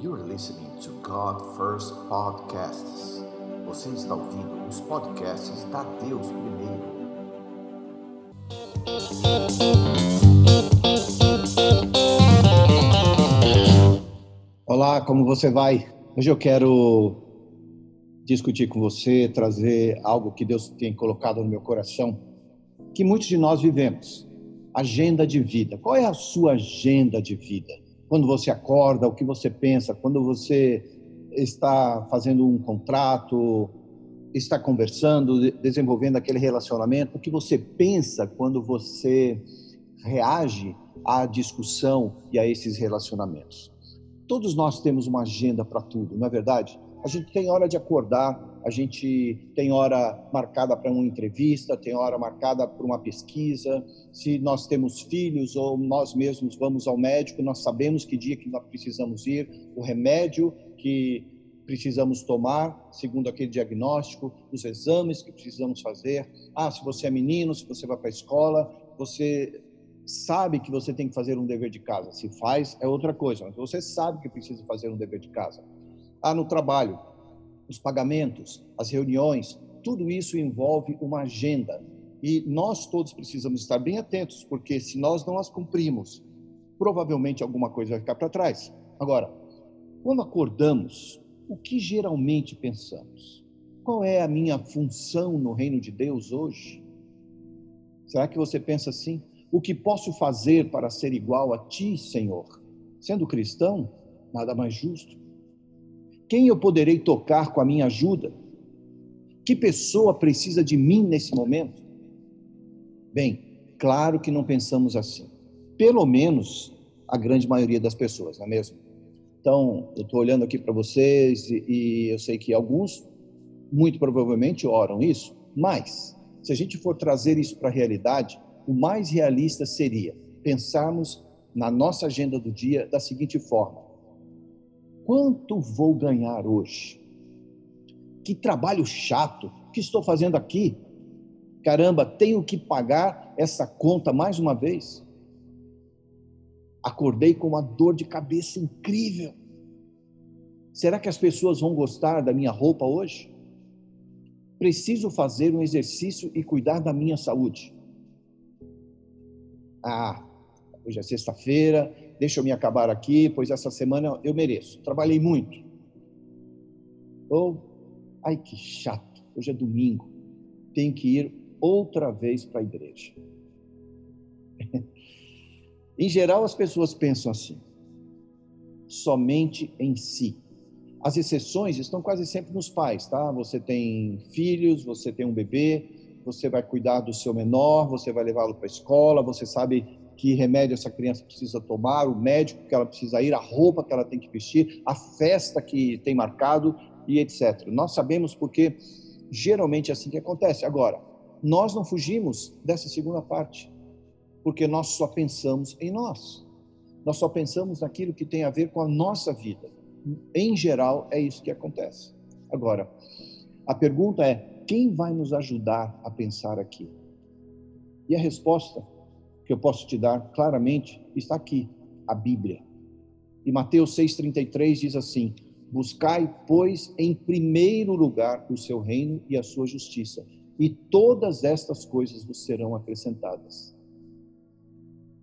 Listening to God First Podcasts. Você está ouvindo os podcasts da Deus Primeiro. Olá, como você vai? Hoje eu quero discutir com você, trazer algo que Deus tem colocado no meu coração, que muitos de nós vivemos. Agenda de vida. Qual é a sua agenda de vida? Quando você acorda, o que você pensa? Quando você está fazendo um contrato, está conversando, desenvolvendo aquele relacionamento, o que você pensa quando você reage à discussão e a esses relacionamentos? Todos nós temos uma agenda para tudo, não é verdade? A gente tem hora de acordar, a gente tem hora marcada para uma entrevista, tem hora marcada para uma pesquisa. Se nós temos filhos ou nós mesmos vamos ao médico, nós sabemos que dia que nós precisamos ir, o remédio que precisamos tomar, segundo aquele diagnóstico, os exames que precisamos fazer. Ah, se você é menino, se você vai para a escola, você sabe que você tem que fazer um dever de casa. Se faz, é outra coisa, mas você sabe que precisa fazer um dever de casa. Ah, no trabalho, os pagamentos, as reuniões, tudo isso envolve uma agenda. E nós todos precisamos estar bem atentos, porque se nós não as cumprimos, provavelmente alguma coisa vai ficar para trás. Agora, quando acordamos, o que geralmente pensamos? Qual é a minha função no reino de Deus hoje? Será que você pensa assim? O que posso fazer para ser igual a ti, Senhor? Sendo cristão, nada mais justo. Quem eu poderei tocar com a minha ajuda? Que pessoa precisa de mim nesse momento? Bem, claro que não pensamos assim. Pelo menos a grande maioria das pessoas, não é mesmo? Então, eu estou olhando aqui para vocês e, e eu sei que alguns, muito provavelmente, oram isso, mas se a gente for trazer isso para a realidade, o mais realista seria pensarmos na nossa agenda do dia da seguinte forma: quanto vou ganhar hoje? Que trabalho chato que estou fazendo aqui. Caramba, tenho que pagar essa conta mais uma vez. Acordei com uma dor de cabeça incrível. Será que as pessoas vão gostar da minha roupa hoje? Preciso fazer um exercício e cuidar da minha saúde. Ah, hoje é sexta-feira, deixa eu me acabar aqui, pois essa semana eu mereço. Trabalhei muito. Ou, ai que chato, hoje é domingo, tenho que ir outra vez para a igreja. em geral, as pessoas pensam assim, somente em si. As exceções estão quase sempre nos pais, tá? Você tem filhos, você tem um bebê, você vai cuidar do seu menor, você vai levá-lo para a escola, você sabe que remédio essa criança precisa tomar, o médico que ela precisa ir, a roupa que ela tem que vestir, a festa que tem marcado e etc. Nós sabemos porque geralmente é assim que acontece. Agora, nós não fugimos dessa segunda parte, porque nós só pensamos em nós. Nós só pensamos naquilo que tem a ver com a nossa vida. Em geral, é isso que acontece. Agora, a pergunta é: quem vai nos ajudar a pensar aqui? E a resposta que eu posso te dar claramente está aqui, a Bíblia. E Mateus 6,33 diz assim: Buscai, pois, em primeiro lugar o seu reino e a sua justiça, e todas estas coisas vos serão acrescentadas.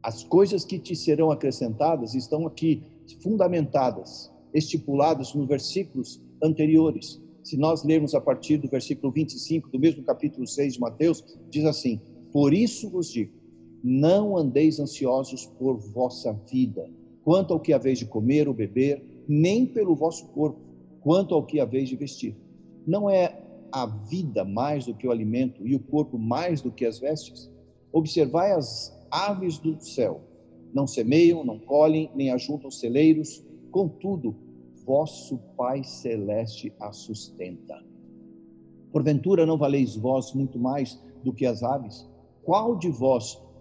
As coisas que te serão acrescentadas estão aqui fundamentadas, estipuladas nos versículos anteriores. Se nós lermos a partir do versículo 25 do mesmo capítulo 6 de Mateus, diz assim: Por isso vos digo, não andeis ansiosos por vossa vida, quanto ao que haveis de comer ou beber, nem pelo vosso corpo, quanto ao que haveis de vestir. Não é a vida mais do que o alimento e o corpo mais do que as vestes? Observai as aves do céu. Não semeiam, não colhem, nem ajuntam celeiros, contudo, vosso Pai celeste a sustenta. Porventura não valeis vós muito mais do que as aves? Qual de vós,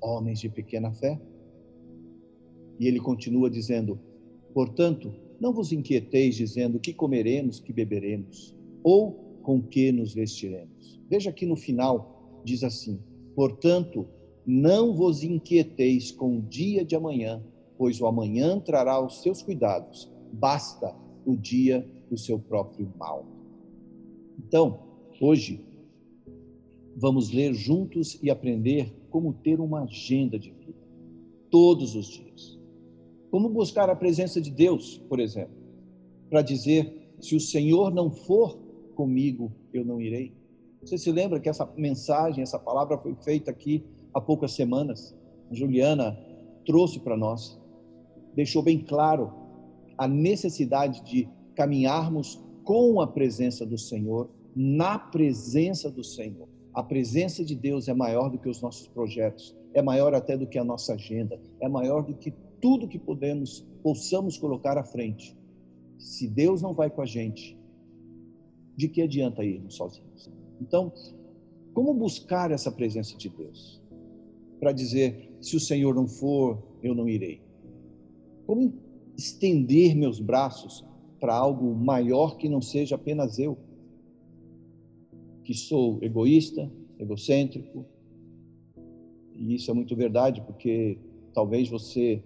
homens de pequena fé? E ele continua dizendo: Portanto, não vos inquieteis dizendo que comeremos, que beberemos, ou com que nos vestiremos. Veja aqui no final, diz assim: Portanto, não vos inquieteis com o dia de amanhã, pois o amanhã trará os seus cuidados. Basta o dia do seu próprio mal. Então, hoje, vamos ler juntos e aprender como ter uma agenda de vida, todos os dias. Como buscar a presença de Deus, por exemplo, para dizer: se o Senhor não for comigo, eu não irei. Você se lembra que essa mensagem, essa palavra foi feita aqui há poucas semanas? A Juliana trouxe para nós, deixou bem claro a necessidade de caminharmos com a presença do Senhor, na presença do Senhor. A presença de Deus é maior do que os nossos projetos, é maior até do que a nossa agenda, é maior do que tudo que podemos, possamos colocar à frente. Se Deus não vai com a gente, de que adianta irmos sozinhos? Então, como buscar essa presença de Deus? Para dizer, se o Senhor não for, eu não irei. Como estender meus braços para algo maior que não seja apenas eu, que sou egoísta, egocêntrico. E isso é muito verdade, porque talvez você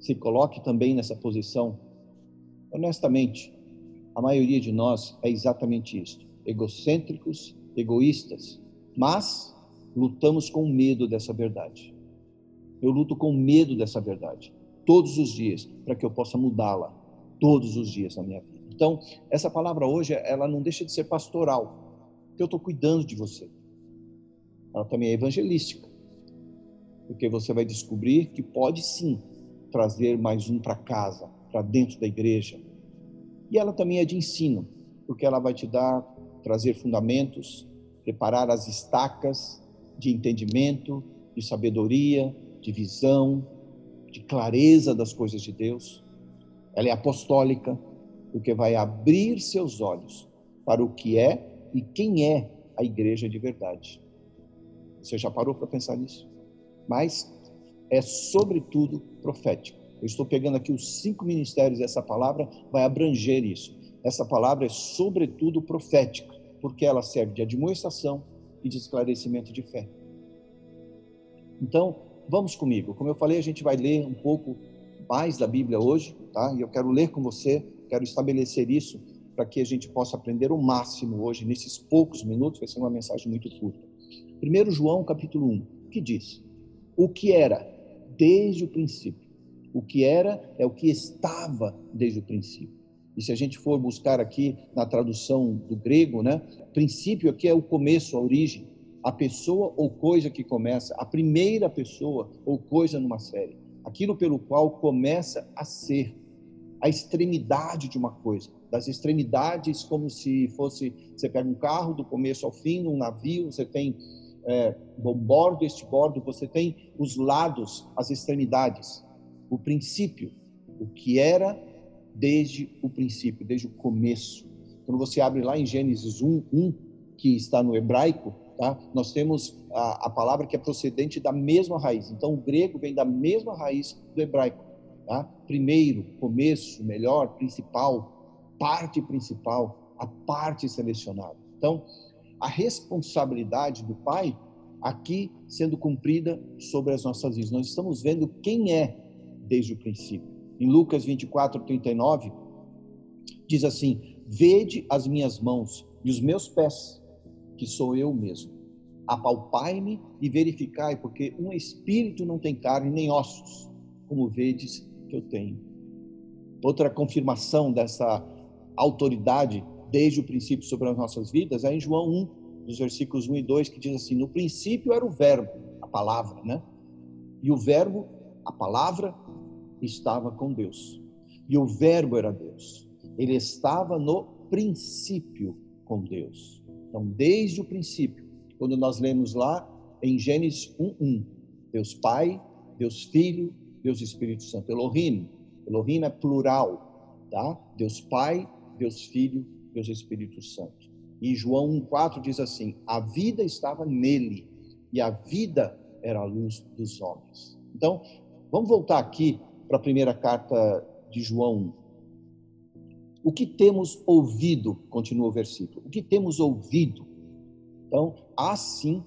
se coloque também nessa posição. Honestamente, a maioria de nós é exatamente isso: egocêntricos, egoístas, mas lutamos com medo dessa verdade. Eu luto com medo dessa verdade todos os dias para que eu possa mudá-la todos os dias na minha vida. Então, essa palavra hoje, ela não deixa de ser pastoral, porque eu estou cuidando de você. Ela também é evangelística, porque você vai descobrir que pode sim trazer mais um para casa, para dentro da igreja. E ela também é de ensino, porque ela vai te dar, trazer fundamentos, preparar as estacas de entendimento, de sabedoria, de visão, de clareza das coisas de Deus ela é apostólica, porque vai abrir seus olhos para o que é e quem é a igreja de verdade. Você já parou para pensar nisso? Mas é sobretudo profético. Eu estou pegando aqui os cinco ministérios dessa palavra, vai abranger isso. Essa palavra é sobretudo profética, porque ela serve de admoestação e de esclarecimento de fé. Então, vamos comigo. Como eu falei, a gente vai ler um pouco mais da Bíblia hoje, tá? E eu quero ler com você, quero estabelecer isso para que a gente possa aprender o máximo hoje, nesses poucos minutos, vai ser uma mensagem muito curta. 1 João capítulo 1, que diz: O que era desde o princípio. O que era é o que estava desde o princípio. E se a gente for buscar aqui na tradução do grego, né? Princípio aqui é o começo, a origem, a pessoa ou coisa que começa, a primeira pessoa ou coisa numa série aquilo pelo qual começa a ser a extremidade de uma coisa, das extremidades como se fosse, você pega um carro do começo ao fim, um navio, você tem é, bordo, este bordo, você tem os lados, as extremidades, o princípio, o que era desde o princípio, desde o começo. Quando você abre lá em Gênesis 1, 1 que está no hebraico, Tá? Nós temos a, a, palavra que é procedente da mesma raiz. Então, o grego vem da mesma raiz do hebraico. Tá? Primeiro, começo, melhor, principal, parte principal, a parte selecionada. Então, a responsabilidade do pai aqui sendo cumprida sobre as nossas vidas. Nós estamos vendo quem é desde o princípio. Em Lucas 24, 39, diz assim: Vede as minhas mãos e os meus pés que sou eu mesmo. Apalpai-me e verificai, porque um espírito não tem carne nem ossos, como vedes que eu tenho. Outra confirmação dessa autoridade desde o princípio sobre as nossas vidas é em João 1, dos versículos 1 e 2, que diz assim: No princípio era o Verbo, a palavra, né? E o Verbo, a palavra, estava com Deus. E o Verbo era Deus. Ele estava no princípio com Deus. Então, desde o princípio, quando nós lemos lá em Gênesis 1:1, Deus Pai, Deus Filho, Deus Espírito Santo, Elohim. Elohim é plural. tá? Deus Pai, Deus Filho, Deus Espírito Santo. E João 1,4 diz assim: a vida estava nele, e a vida era a luz dos homens. Então, vamos voltar aqui para a primeira carta de João 1. O que temos ouvido, continua o versículo, o que temos ouvido. Então, há sim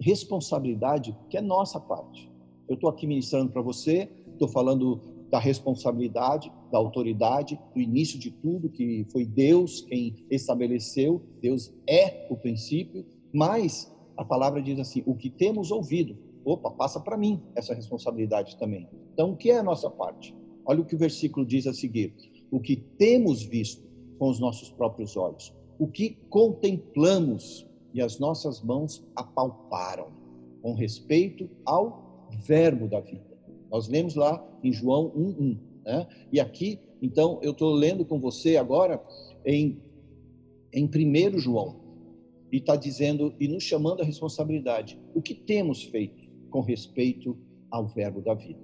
responsabilidade que é nossa parte. Eu estou aqui ministrando para você, estou falando da responsabilidade, da autoridade, do início de tudo, que foi Deus quem estabeleceu, Deus é o princípio, mas a palavra diz assim: o que temos ouvido, opa, passa para mim essa responsabilidade também. Então, o que é a nossa parte? Olha o que o versículo diz a seguir: o que temos visto com os nossos próprios olhos, o que contemplamos e as nossas mãos apalparam, com respeito ao Verbo da vida. Nós lemos lá em João 1:1, né? E aqui, então, eu estou lendo com você agora em em 1 João e está dizendo e nos chamando a responsabilidade. O que temos feito com respeito ao Verbo da vida?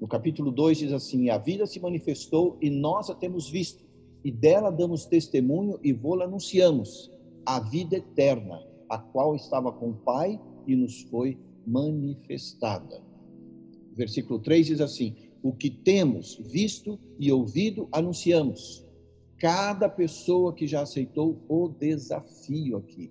No capítulo 2 diz assim: A vida se manifestou e nós a temos visto, e dela damos testemunho e vô-la anunciamos, a vida eterna, a qual estava com o Pai e nos foi manifestada versículo 3 diz assim: O que temos visto e ouvido, anunciamos. Cada pessoa que já aceitou o desafio aqui.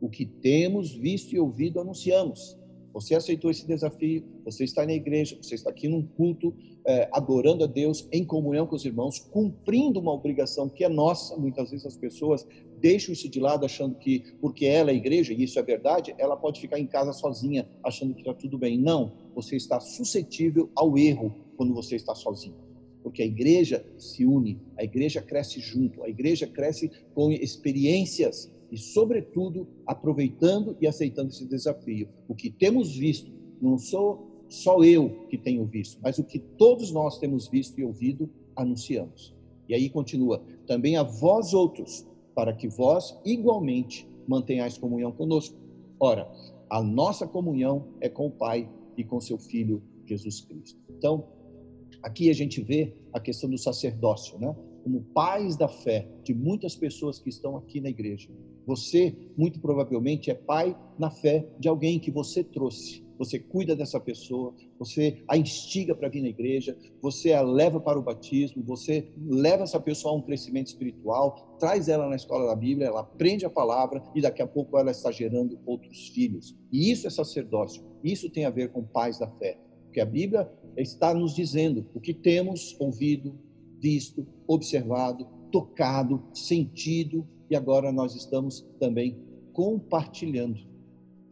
O que temos visto e ouvido, anunciamos. Você aceitou esse desafio, você está na igreja, você está aqui num culto, é, adorando a Deus, em comunhão com os irmãos, cumprindo uma obrigação que é nossa. Muitas vezes as pessoas deixam isso de lado, achando que, porque ela é igreja, e isso é verdade, ela pode ficar em casa sozinha, achando que está tudo bem. Não, você está suscetível ao erro quando você está sozinho. Porque a igreja se une, a igreja cresce junto, a igreja cresce com experiências e, sobretudo, aproveitando e aceitando esse desafio. O que temos visto, não sou só eu que tenho visto, mas o que todos nós temos visto e ouvido, anunciamos. E aí continua: também a vós outros, para que vós igualmente mantenhais comunhão conosco. Ora, a nossa comunhão é com o Pai e com seu Filho Jesus Cristo. Então, aqui a gente vê a questão do sacerdócio, né? Como pais da fé de muitas pessoas que estão aqui na igreja. Você, muito provavelmente, é pai na fé de alguém que você trouxe você cuida dessa pessoa, você a instiga para vir na igreja, você a leva para o batismo, você leva essa pessoa a um crescimento espiritual, traz ela na escola da Bíblia, ela aprende a palavra e daqui a pouco ela está gerando outros filhos. E isso é sacerdócio, isso tem a ver com pais da fé, porque a Bíblia está nos dizendo o que temos ouvido, visto, observado, tocado, sentido e agora nós estamos também compartilhando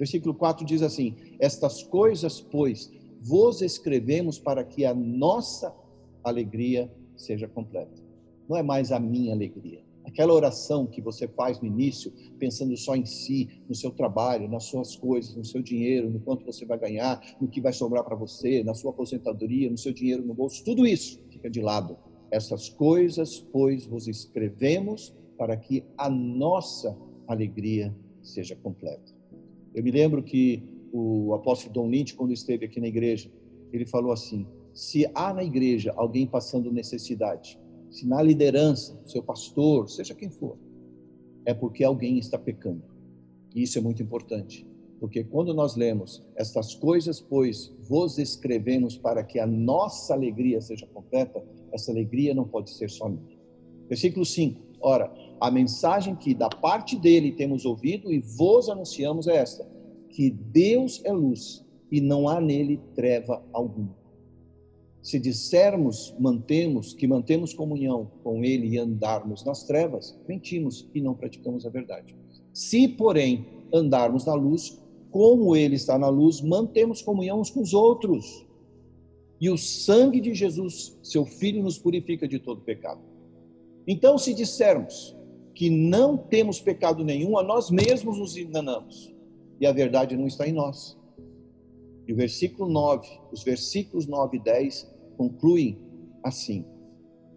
Versículo 4 diz assim: Estas coisas, pois, vos escrevemos para que a nossa alegria seja completa. Não é mais a minha alegria. Aquela oração que você faz no início, pensando só em si, no seu trabalho, nas suas coisas, no seu dinheiro, no quanto você vai ganhar, no que vai sobrar para você, na sua aposentadoria, no seu dinheiro no bolso, tudo isso fica de lado. Essas coisas, pois, vos escrevemos para que a nossa alegria seja completa. Eu me lembro que o apóstolo Dom Lynch, quando esteve aqui na igreja, ele falou assim: se há na igreja alguém passando necessidade, se na liderança, seu pastor, seja quem for, é porque alguém está pecando. E isso é muito importante, porque quando nós lemos estas coisas, pois vos escrevemos para que a nossa alegria seja completa, essa alegria não pode ser só minha. Versículo 5. Ora, a mensagem que da parte dele temos ouvido e vos anunciamos é esta: que Deus é luz e não há nele treva alguma. Se dissermos, mantemos, que mantemos comunhão com ele e andarmos nas trevas, mentimos e não praticamos a verdade. Se, porém, andarmos na luz, como ele está na luz, mantemos comunhão uns com os outros. E o sangue de Jesus, seu filho, nos purifica de todo pecado. Então, se dissermos que não temos pecado nenhum, a nós mesmos nos enganamos e a verdade não está em nós. E o versículo 9, os versículos 9 e 10 concluem assim: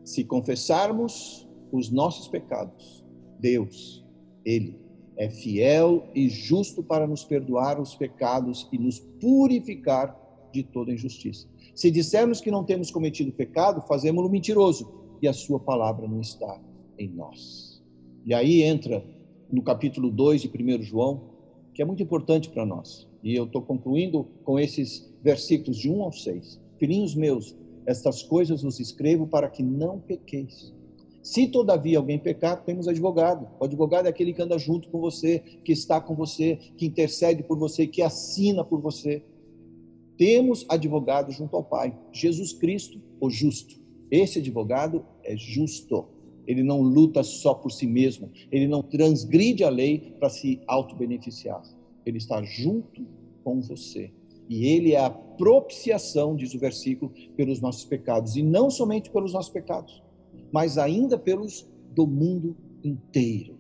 Se confessarmos os nossos pecados, Deus, Ele, é fiel e justo para nos perdoar os pecados e nos purificar de toda injustiça. Se dissermos que não temos cometido pecado, fazemos-lo mentiroso e a sua palavra não está em nós. E aí entra no capítulo 2 de 1 João, que é muito importante para nós. E eu estou concluindo com esses versículos de 1 ao 6. Filhinhos meus, estas coisas vos escrevo para que não pequeis. Se todavia alguém pecar, temos advogado. O advogado é aquele que anda junto com você, que está com você, que intercede por você, que assina por você. Temos advogado junto ao Pai, Jesus Cristo, o justo. Esse advogado é justo. Ele não luta só por si mesmo, ele não transgride a lei para se auto-beneficiar. Ele está junto com você. E ele é a propiciação, diz o versículo, pelos nossos pecados. E não somente pelos nossos pecados, mas ainda pelos do mundo inteiro.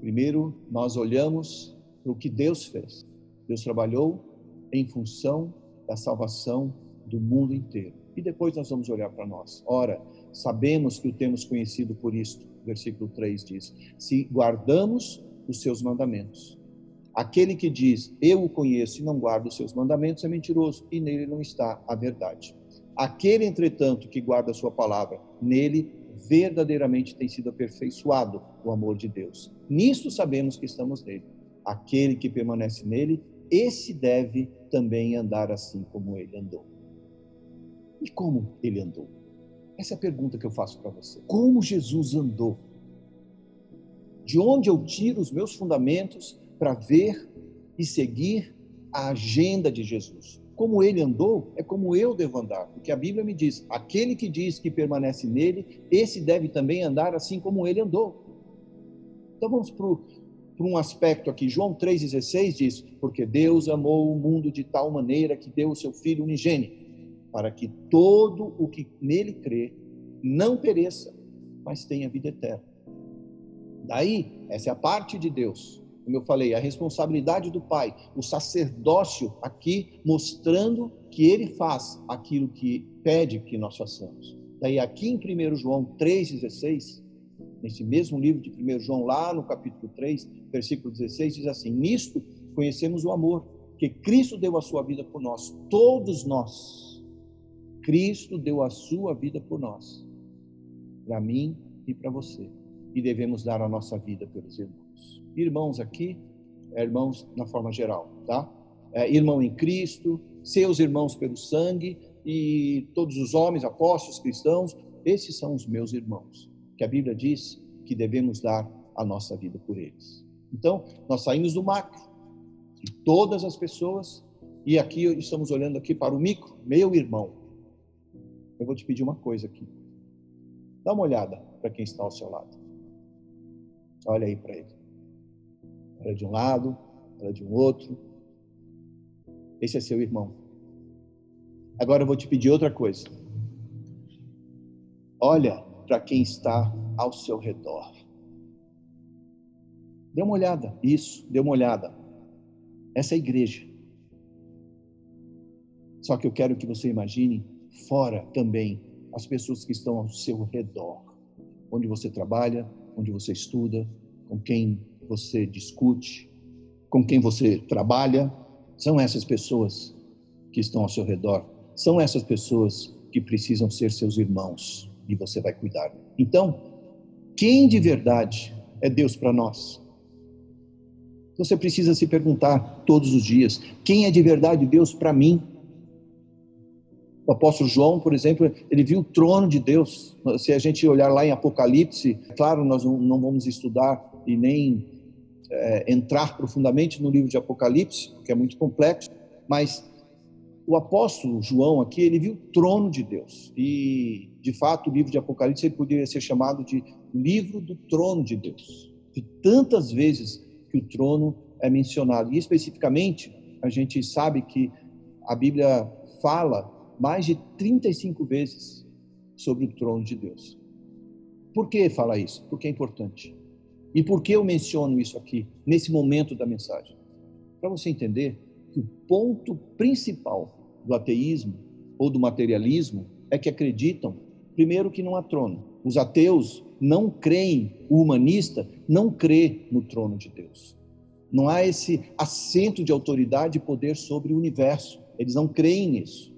Primeiro, nós olhamos para o que Deus fez. Deus trabalhou em função da salvação do mundo inteiro. E depois nós vamos olhar para nós. Ora, sabemos que o temos conhecido por isto. Versículo 3 diz: Se guardamos os seus mandamentos. Aquele que diz, eu o conheço e não guarda os seus mandamentos, é mentiroso, e nele não está a verdade. Aquele, entretanto, que guarda a sua palavra, nele verdadeiramente tem sido aperfeiçoado o amor de Deus. Nisto sabemos que estamos nele. Aquele que permanece nele, esse deve também andar assim como ele andou. E como ele andou? Essa é a pergunta que eu faço para você. Como Jesus andou? De onde eu tiro os meus fundamentos para ver e seguir a agenda de Jesus? Como ele andou, é como eu devo andar, porque a Bíblia me diz: aquele que diz que permanece nele, esse deve também andar assim como ele andou. Então vamos para um aspecto aqui. João 3,16 diz: Porque Deus amou o mundo de tal maneira que deu o seu Filho unigênito para que todo o que nele crê não pereça, mas tenha vida eterna. Daí, essa é a parte de Deus. Como eu falei, a responsabilidade do Pai, o sacerdócio aqui mostrando que ele faz aquilo que pede que nós façamos. Daí, aqui em 1 João 3,16, nesse mesmo livro de 1 João, lá no capítulo 3, versículo 16, diz assim: Nisto conhecemos o amor, que Cristo deu a sua vida por nós, todos nós Cristo deu a sua vida por nós, para mim e para você. E devemos dar a nossa vida pelos irmãos. Irmãos aqui, é irmãos na forma geral, tá? É, irmão em Cristo, seus irmãos pelo sangue e todos os homens, apóstolos, cristãos, esses são os meus irmãos, que a Bíblia diz que devemos dar a nossa vida por eles. Então, nós saímos do macro, de todas as pessoas, e aqui estamos olhando aqui para o micro, meu irmão, eu vou te pedir uma coisa aqui. Dá uma olhada para quem está ao seu lado. Olha aí para ele. Olha de um lado, olha de um outro. Esse é seu irmão. Agora eu vou te pedir outra coisa. Olha para quem está ao seu redor. Dê uma olhada. Isso, dê uma olhada. Essa é a igreja. Só que eu quero que você imagine fora também as pessoas que estão ao seu redor, onde você trabalha, onde você estuda, com quem você discute, com quem você trabalha, são essas pessoas que estão ao seu redor, são essas pessoas que precisam ser seus irmãos e você vai cuidar. Então, quem de verdade é Deus para nós? Você precisa se perguntar todos os dias: quem é de verdade Deus para mim? O apóstolo João, por exemplo, ele viu o trono de Deus. Se a gente olhar lá em Apocalipse, claro, nós não vamos estudar e nem é, entrar profundamente no livro de Apocalipse, que é muito complexo, mas o apóstolo João aqui, ele viu o trono de Deus. E, de fato, o livro de Apocalipse ele poderia ser chamado de livro do trono de Deus. De tantas vezes que o trono é mencionado. E, especificamente, a gente sabe que a Bíblia fala mais de 35 vezes sobre o trono de Deus. Por que fala isso? Porque é importante. E por que eu menciono isso aqui, nesse momento da mensagem? Para você entender que o ponto principal do ateísmo ou do materialismo é que acreditam, primeiro, que não há trono. Os ateus não creem, o humanista não crê no trono de Deus. Não há esse assento de autoridade e poder sobre o universo. Eles não creem nisso.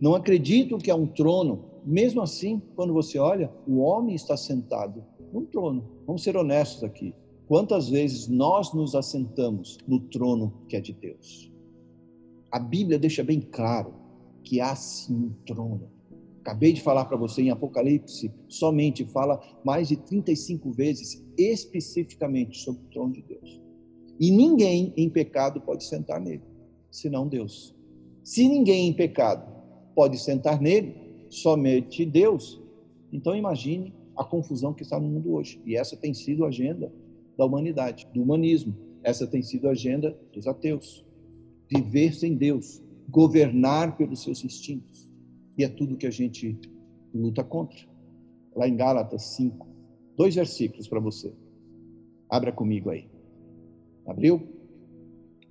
Não acreditam que há um trono mesmo assim, quando você olha, o homem está sentado num trono. Vamos ser honestos aqui. Quantas vezes nós nos assentamos no trono que é de Deus? A Bíblia deixa bem claro que há sim um trono. Acabei de falar para você em Apocalipse, somente fala mais de 35 vezes especificamente sobre o trono de Deus. E ninguém em pecado pode sentar nele, senão Deus. Se ninguém em pecado pode sentar nele, somente Deus, então imagine a confusão que está no mundo hoje. E essa tem sido a agenda da humanidade, do humanismo. Essa tem sido a agenda dos ateus. Viver sem Deus, governar pelos seus instintos. E é tudo que a gente luta contra. Lá em Gálatas 5, dois versículos para você. Abra comigo aí. Abriu?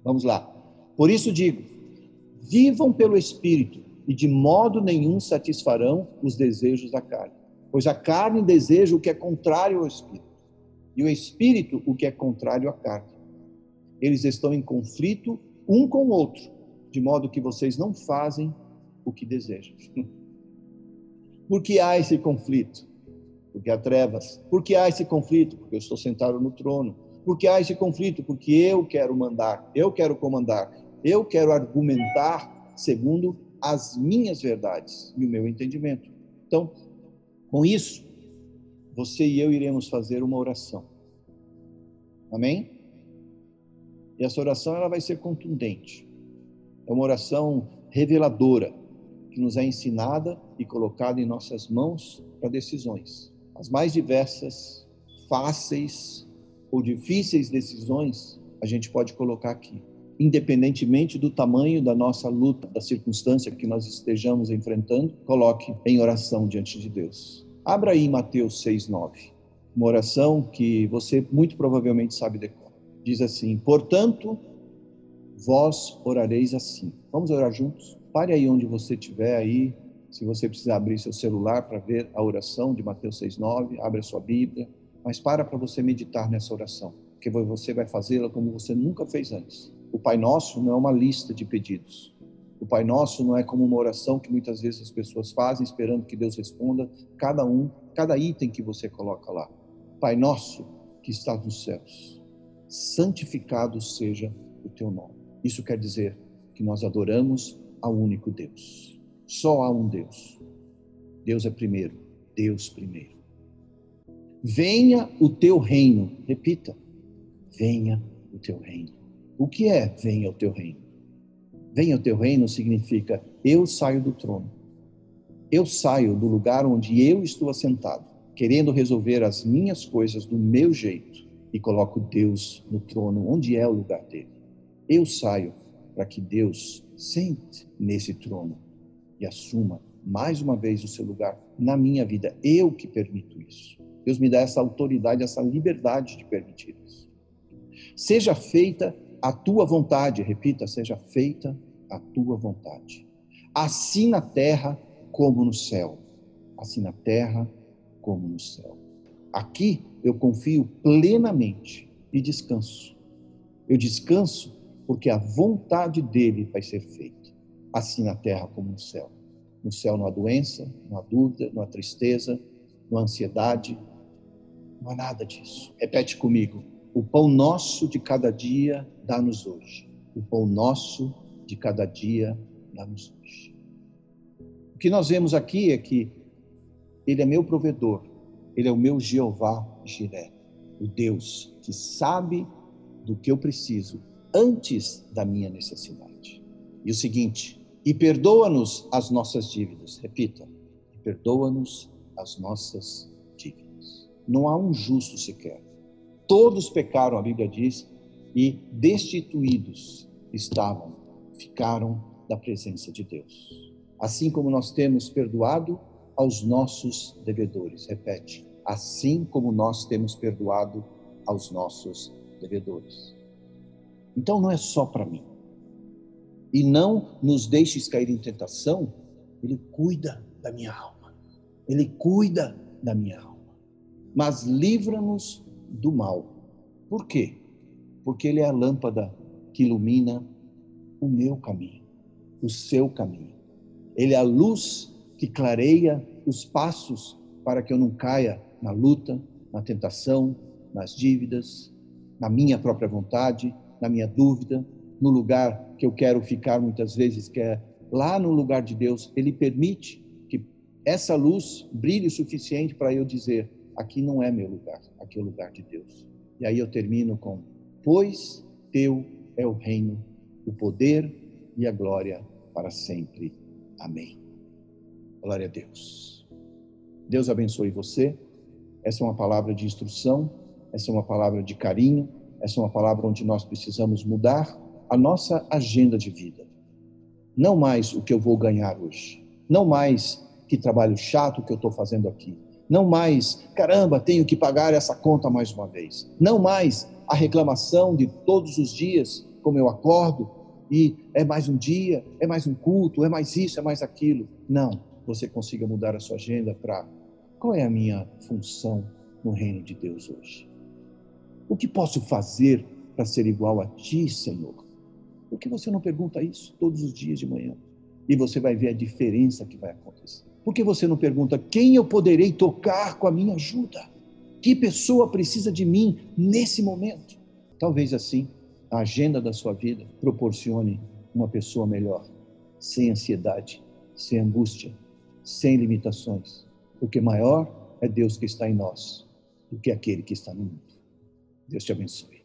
Vamos lá. Por isso digo: vivam pelo Espírito e de modo nenhum satisfarão os desejos da carne. Pois a carne deseja o que é contrário ao Espírito, e o Espírito o que é contrário à carne. Eles estão em conflito um com o outro, de modo que vocês não fazem o que desejam. Por que há esse conflito? Porque há trevas. Por que há esse conflito? Porque eu estou sentado no trono. Por que há esse conflito? Porque eu quero mandar, eu quero comandar, eu quero argumentar segundo as minhas verdades e o meu entendimento. Então, com isso, você e eu iremos fazer uma oração. Amém? E essa oração ela vai ser contundente. É uma oração reveladora que nos é ensinada e colocada em nossas mãos para decisões. As mais diversas, fáceis ou difíceis decisões, a gente pode colocar aqui. Independentemente do tamanho da nossa luta, da circunstância que nós estejamos enfrentando, coloque em oração diante de Deus. Abra aí Mateus 6:9. Uma oração que você muito provavelmente sabe decorar. Diz assim: "Portanto, vós orareis assim". Vamos orar juntos? Pare aí onde você estiver aí, se você precisar abrir seu celular para ver a oração de Mateus 6:9, abre a sua Bíblia mas para para você meditar nessa oração, porque você vai fazê-la como você nunca fez antes. O Pai Nosso não é uma lista de pedidos. O Pai Nosso não é como uma oração que muitas vezes as pessoas fazem esperando que Deus responda cada um, cada item que você coloca lá. Pai Nosso que está nos céus, santificado seja o teu nome. Isso quer dizer que nós adoramos ao único Deus. Só há um Deus. Deus é primeiro, Deus primeiro. Venha o teu reino. Repita. Venha o teu reino. O que é venha o teu reino? Venha o teu reino significa eu saio do trono. Eu saio do lugar onde eu estou assentado, querendo resolver as minhas coisas do meu jeito e coloco Deus no trono, onde é o lugar dele. Eu saio para que Deus sente nesse trono e assuma mais uma vez o seu lugar na minha vida. Eu que permito isso. Deus me dá essa autoridade, essa liberdade de permitir isso. Seja feita a tua vontade, repita, seja feita a tua vontade. Assim na terra como no céu. Assim na terra como no céu. Aqui eu confio plenamente e descanso. Eu descanso porque a vontade dele vai ser feita, assim na terra como no céu. No céu não há doença, não há dúvida, não há tristeza, não há ansiedade, não há nada disso. Repete comigo. O pão nosso de cada dia dá-nos hoje. O pão nosso de cada dia dá-nos hoje. O que nós vemos aqui é que Ele é meu provedor, Ele é o meu Jeová Jiré, o Deus que sabe do que eu preciso antes da minha necessidade. E o seguinte, e perdoa-nos as nossas dívidas. Repita, perdoa-nos as nossas não há um justo sequer. Todos pecaram, a Bíblia diz, e destituídos estavam, ficaram da presença de Deus. Assim como nós temos perdoado aos nossos devedores. Repete. Assim como nós temos perdoado aos nossos devedores. Então não é só para mim. E não nos deixes cair em tentação, ele cuida da minha alma. Ele cuida da minha alma mas livra-nos do mal. Por quê? Porque Ele é a lâmpada que ilumina o meu caminho, o seu caminho. Ele é a luz que clareia os passos para que eu não caia na luta, na tentação, nas dívidas, na minha própria vontade, na minha dúvida, no lugar que eu quero ficar muitas vezes, que é lá no lugar de Deus. Ele permite que essa luz brilhe o suficiente para eu dizer: aqui não é meu lugar, aqui é o lugar de Deus. E aí eu termino com: pois teu é o reino, o poder e a glória para sempre. Amém. Glória a Deus. Deus abençoe você. Essa é uma palavra de instrução, essa é uma palavra de carinho, essa é uma palavra onde nós precisamos mudar a nossa agenda de vida. Não mais o que eu vou ganhar hoje. Não mais que trabalho chato que eu estou fazendo aqui. Não mais, caramba, tenho que pagar essa conta mais uma vez. Não mais a reclamação de todos os dias, como eu acordo, e é mais um dia, é mais um culto, é mais isso, é mais aquilo. Não, você consiga mudar a sua agenda para qual é a minha função no reino de Deus hoje? O que posso fazer para ser igual a ti, Senhor? Por que você não pergunta isso todos os dias de manhã? E você vai ver a diferença que vai acontecer. Por que você não pergunta quem eu poderei tocar com a minha ajuda? Que pessoa precisa de mim nesse momento? Talvez assim a agenda da sua vida proporcione uma pessoa melhor, sem ansiedade, sem angústia, sem limitações, porque maior é Deus que está em nós do que aquele que está no mundo. Deus te abençoe.